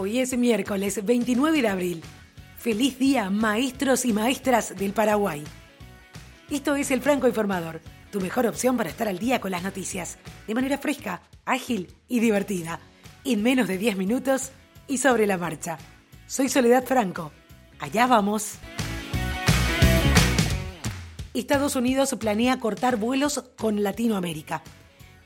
Hoy es miércoles 29 de abril. Feliz día, maestros y maestras del Paraguay. Esto es El Franco Informador, tu mejor opción para estar al día con las noticias, de manera fresca, ágil y divertida, en menos de 10 minutos y sobre la marcha. Soy Soledad Franco. Allá vamos. Estados Unidos planea cortar vuelos con Latinoamérica.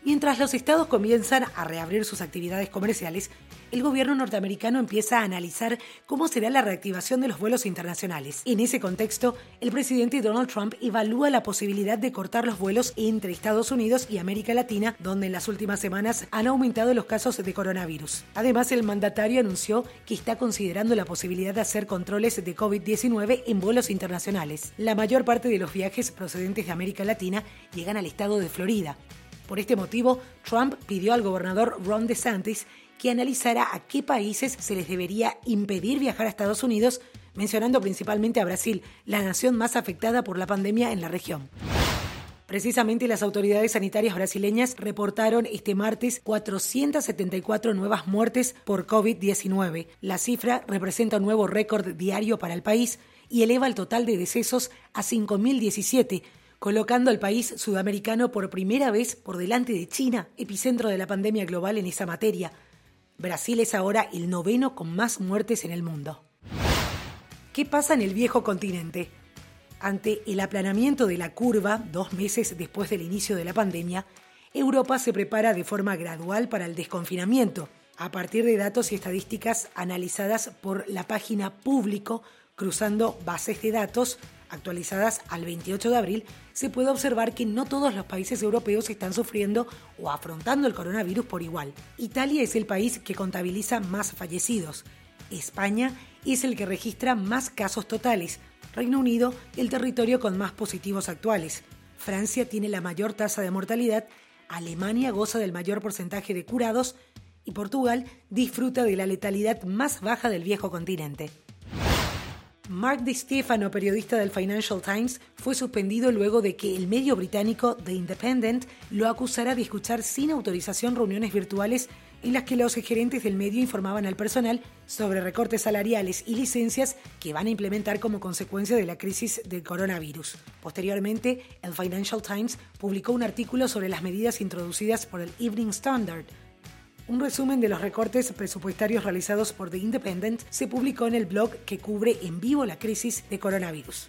Mientras los estados comienzan a reabrir sus actividades comerciales, el gobierno norteamericano empieza a analizar cómo será la reactivación de los vuelos internacionales. En ese contexto, el presidente Donald Trump evalúa la posibilidad de cortar los vuelos entre Estados Unidos y América Latina, donde en las últimas semanas han aumentado los casos de coronavirus. Además, el mandatario anunció que está considerando la posibilidad de hacer controles de COVID-19 en vuelos internacionales. La mayor parte de los viajes procedentes de América Latina llegan al estado de Florida. Por este motivo, Trump pidió al gobernador Ron DeSantis que analizara a qué países se les debería impedir viajar a Estados Unidos, mencionando principalmente a Brasil, la nación más afectada por la pandemia en la región. Precisamente las autoridades sanitarias brasileñas reportaron este martes 474 nuevas muertes por COVID-19. La cifra representa un nuevo récord diario para el país y eleva el total de decesos a 5.017 colocando al país sudamericano por primera vez por delante de China, epicentro de la pandemia global en esa materia. Brasil es ahora el noveno con más muertes en el mundo. ¿Qué pasa en el viejo continente? Ante el aplanamiento de la curva, dos meses después del inicio de la pandemia, Europa se prepara de forma gradual para el desconfinamiento, a partir de datos y estadísticas analizadas por la página público cruzando bases de datos actualizadas al 28 de abril, se puede observar que no todos los países europeos están sufriendo o afrontando el coronavirus por igual. Italia es el país que contabiliza más fallecidos. España es el que registra más casos totales. Reino Unido, el territorio con más positivos actuales. Francia tiene la mayor tasa de mortalidad. Alemania goza del mayor porcentaje de curados. Y Portugal disfruta de la letalidad más baja del viejo continente. Mark Stefano, periodista del Financial Times, fue suspendido luego de que el medio británico The Independent lo acusara de escuchar sin autorización reuniones virtuales en las que los gerentes del medio informaban al personal sobre recortes salariales y licencias que van a implementar como consecuencia de la crisis del coronavirus. Posteriormente, el Financial Times publicó un artículo sobre las medidas introducidas por el Evening Standard, un resumen de los recortes presupuestarios realizados por The Independent se publicó en el blog que cubre en vivo la crisis de coronavirus.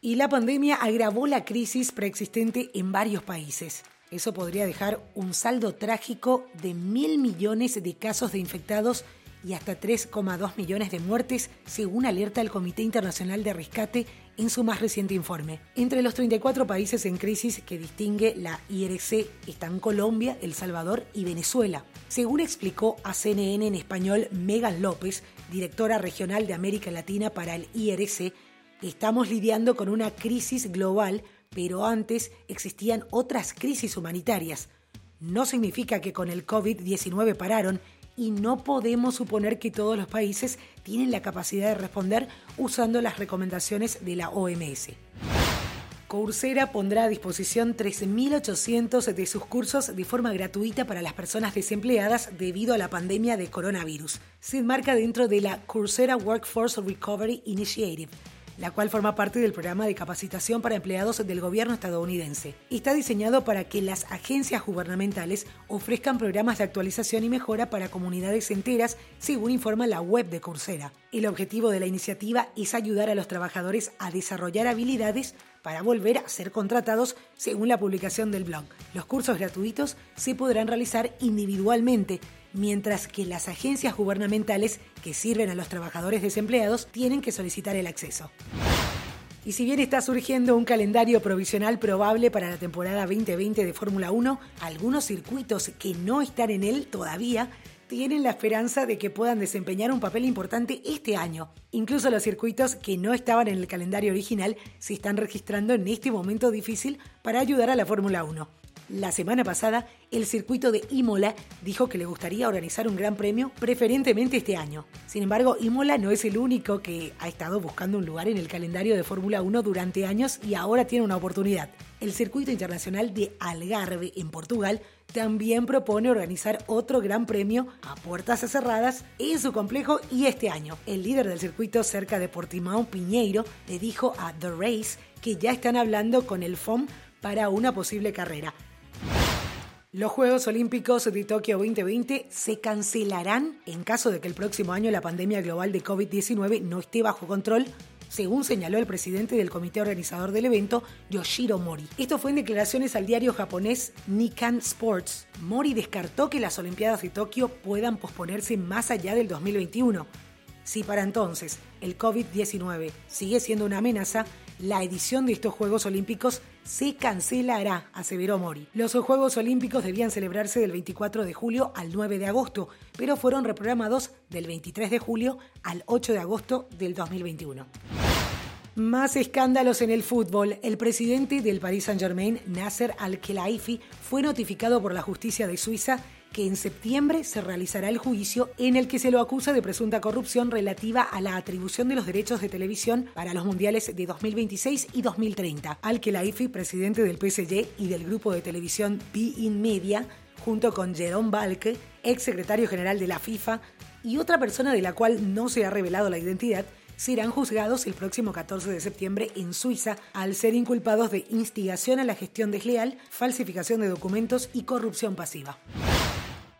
Y la pandemia agravó la crisis preexistente en varios países. Eso podría dejar un saldo trágico de mil millones de casos de infectados y hasta 3,2 millones de muertes, según alerta el Comité Internacional de Rescate en su más reciente informe. Entre los 34 países en crisis que distingue la IRC están Colombia, El Salvador y Venezuela. Según explicó a CNN en español Megan López, directora regional de América Latina para el IRC, estamos lidiando con una crisis global, pero antes existían otras crisis humanitarias. No significa que con el COVID-19 pararon y no podemos suponer que todos los países tienen la capacidad de responder usando las recomendaciones de la OMS. Coursera pondrá a disposición 13.800 de sus cursos de forma gratuita para las personas desempleadas debido a la pandemia de coronavirus. Se enmarca dentro de la Coursera Workforce Recovery Initiative, la cual forma parte del programa de capacitación para empleados del gobierno estadounidense. Está diseñado para que las agencias gubernamentales ofrezcan programas de actualización y mejora para comunidades enteras, según informa la web de Coursera. El objetivo de la iniciativa es ayudar a los trabajadores a desarrollar habilidades para volver a ser contratados según la publicación del blog. Los cursos gratuitos se podrán realizar individualmente mientras que las agencias gubernamentales que sirven a los trabajadores desempleados tienen que solicitar el acceso. Y si bien está surgiendo un calendario provisional probable para la temporada 2020 de Fórmula 1, algunos circuitos que no están en él todavía tienen la esperanza de que puedan desempeñar un papel importante este año. Incluso los circuitos que no estaban en el calendario original se están registrando en este momento difícil para ayudar a la Fórmula 1. La semana pasada, el circuito de Imola dijo que le gustaría organizar un gran premio, preferentemente este año. Sin embargo, Imola no es el único que ha estado buscando un lugar en el calendario de Fórmula 1 durante años y ahora tiene una oportunidad. El circuito internacional de Algarve, en Portugal, también propone organizar otro gran premio a puertas cerradas en su complejo y este año. El líder del circuito cerca de Portimão, Piñeiro, le dijo a The Race que ya están hablando con el FOM para una posible carrera. Los Juegos Olímpicos de Tokio 2020 se cancelarán en caso de que el próximo año la pandemia global de COVID-19 no esté bajo control, según señaló el presidente del comité organizador del evento, Yoshiro Mori. Esto fue en declaraciones al diario japonés Nikkan Sports. Mori descartó que las Olimpiadas de Tokio puedan posponerse más allá del 2021. Si para entonces el COVID-19 sigue siendo una amenaza, la edición de estos Juegos Olímpicos se cancelará, aseveró Mori. Los Juegos Olímpicos debían celebrarse del 24 de julio al 9 de agosto, pero fueron reprogramados del 23 de julio al 8 de agosto del 2021. Más escándalos en el fútbol. El presidente del Paris Saint-Germain, Nasser Al-Khelaifi, fue notificado por la justicia de Suiza que en septiembre se realizará el juicio en el que se lo acusa de presunta corrupción relativa a la atribución de los derechos de televisión para los mundiales de 2026 y 2030. Al-Khelaifi, presidente del PSG y del grupo de televisión Be-In Media, junto con Jerome Balke, ex secretario general de la FIFA, y otra persona de la cual no se ha revelado la identidad, serán juzgados el próximo 14 de septiembre en Suiza al ser inculpados de instigación a la gestión desleal, falsificación de documentos y corrupción pasiva.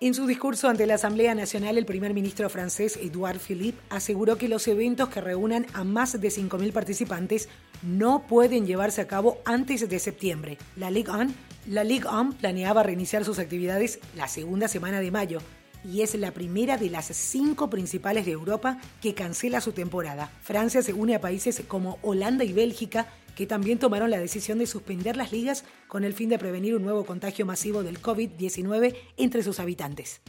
En su discurso ante la Asamblea Nacional, el primer ministro francés Edouard Philippe aseguró que los eventos que reúnan a más de 5.000 participantes no pueden llevarse a cabo antes de septiembre. La Ligue 1, la Ligue 1 planeaba reiniciar sus actividades la segunda semana de mayo, y es la primera de las cinco principales de Europa que cancela su temporada. Francia se une a países como Holanda y Bélgica que también tomaron la decisión de suspender las ligas con el fin de prevenir un nuevo contagio masivo del COVID-19 entre sus habitantes.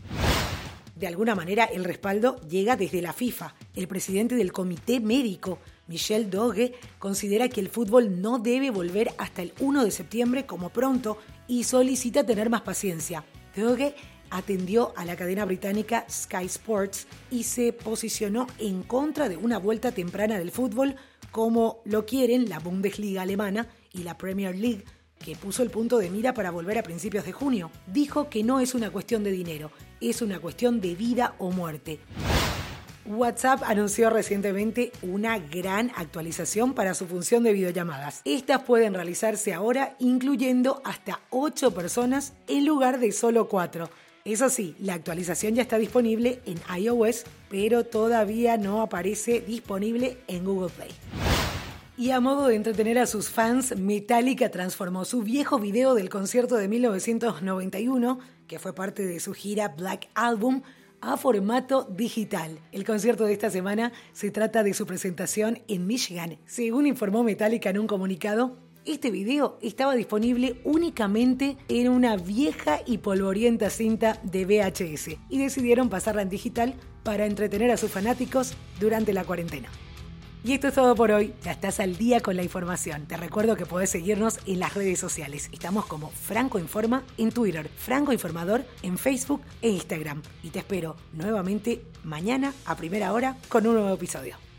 De alguna manera, el respaldo llega desde la FIFA. El presidente del comité médico, Michel Doge, considera que el fútbol no debe volver hasta el 1 de septiembre como pronto y solicita tener más paciencia. Doge atendió a la cadena británica Sky Sports y se posicionó en contra de una vuelta temprana del fútbol como lo quieren la Bundesliga alemana y la Premier League, que puso el punto de mira para volver a principios de junio. Dijo que no es una cuestión de dinero, es una cuestión de vida o muerte. WhatsApp anunció recientemente una gran actualización para su función de videollamadas. Estas pueden realizarse ahora incluyendo hasta 8 personas en lugar de solo 4. Eso sí, la actualización ya está disponible en iOS, pero todavía no aparece disponible en Google Play. Y a modo de entretener a sus fans, Metallica transformó su viejo video del concierto de 1991, que fue parte de su gira Black Album, a formato digital. El concierto de esta semana se trata de su presentación en Michigan. Según informó Metallica en un comunicado, este video estaba disponible únicamente en una vieja y polvorienta cinta de VHS y decidieron pasarla en digital para entretener a sus fanáticos durante la cuarentena. Y esto es todo por hoy. Ya estás al día con la información. Te recuerdo que podés seguirnos en las redes sociales. Estamos como Franco Informa en Twitter, Franco Informador en Facebook e Instagram. Y te espero nuevamente mañana a primera hora con un nuevo episodio.